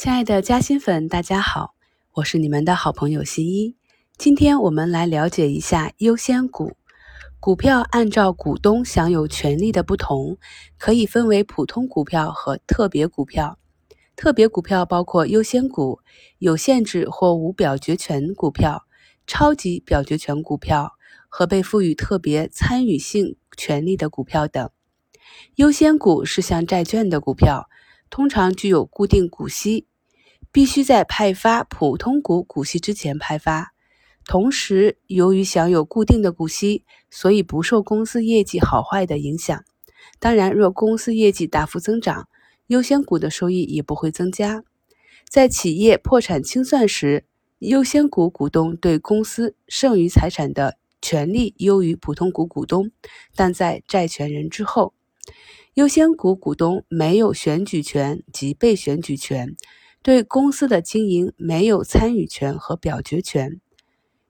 亲爱的嘉兴粉，大家好，我是你们的好朋友新一。今天我们来了解一下优先股。股票按照股东享有权利的不同，可以分为普通股票和特别股票。特别股票包括优先股、有限制或无表决权股票、超级表决权股票和被赋予特别参与性权利的股票等。优先股是像债券的股票，通常具有固定股息。必须在派发普通股股息之前派发。同时，由于享有固定的股息，所以不受公司业绩好坏的影响。当然，若公司业绩大幅增长，优先股的收益也不会增加。在企业破产清算时，优先股股东对公司剩余财产的权利优于普通股股东，但在债权人之后。优先股股东没有选举权及被选举权。对公司的经营没有参与权和表决权，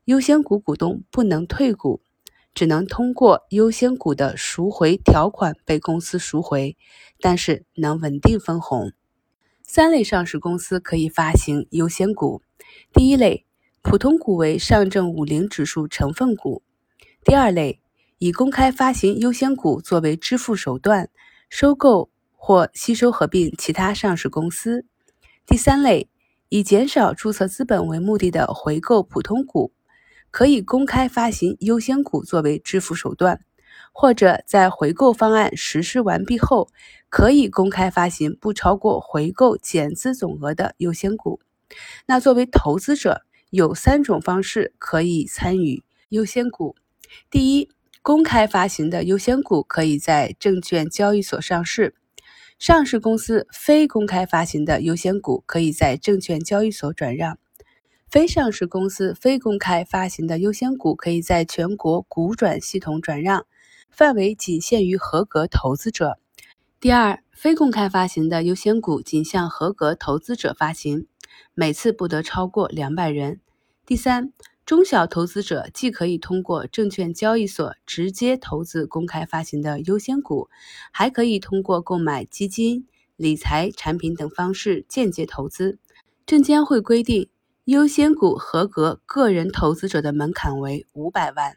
优先股股东不能退股，只能通过优先股的赎回条款被公司赎回，但是能稳定分红。三类上市公司可以发行优先股：第一类，普通股为上证五零指数成分股；第二类，以公开发行优先股作为支付手段，收购或吸收合并其他上市公司。第三类，以减少注册资本为目的的回购普通股，可以公开发行优先股作为支付手段，或者在回购方案实施完毕后，可以公开发行不超过回购减资总额的优先股。那作为投资者，有三种方式可以参与优先股：第一，公开发行的优先股可以在证券交易所上市。上市公司非公开发行的优先股可以在证券交易所转让；非上市公司非公开发行的优先股可以在全国股转系统转让，范围仅限于合格投资者。第二，非公开发行的优先股仅向合格投资者发行，每次不得超过两百人。第三。中小投资者既可以通过证券交易所直接投资公开发行的优先股，还可以通过购买基金、理财产品等方式间接投资。证监会规定，优先股合格个人投资者的门槛为五百万。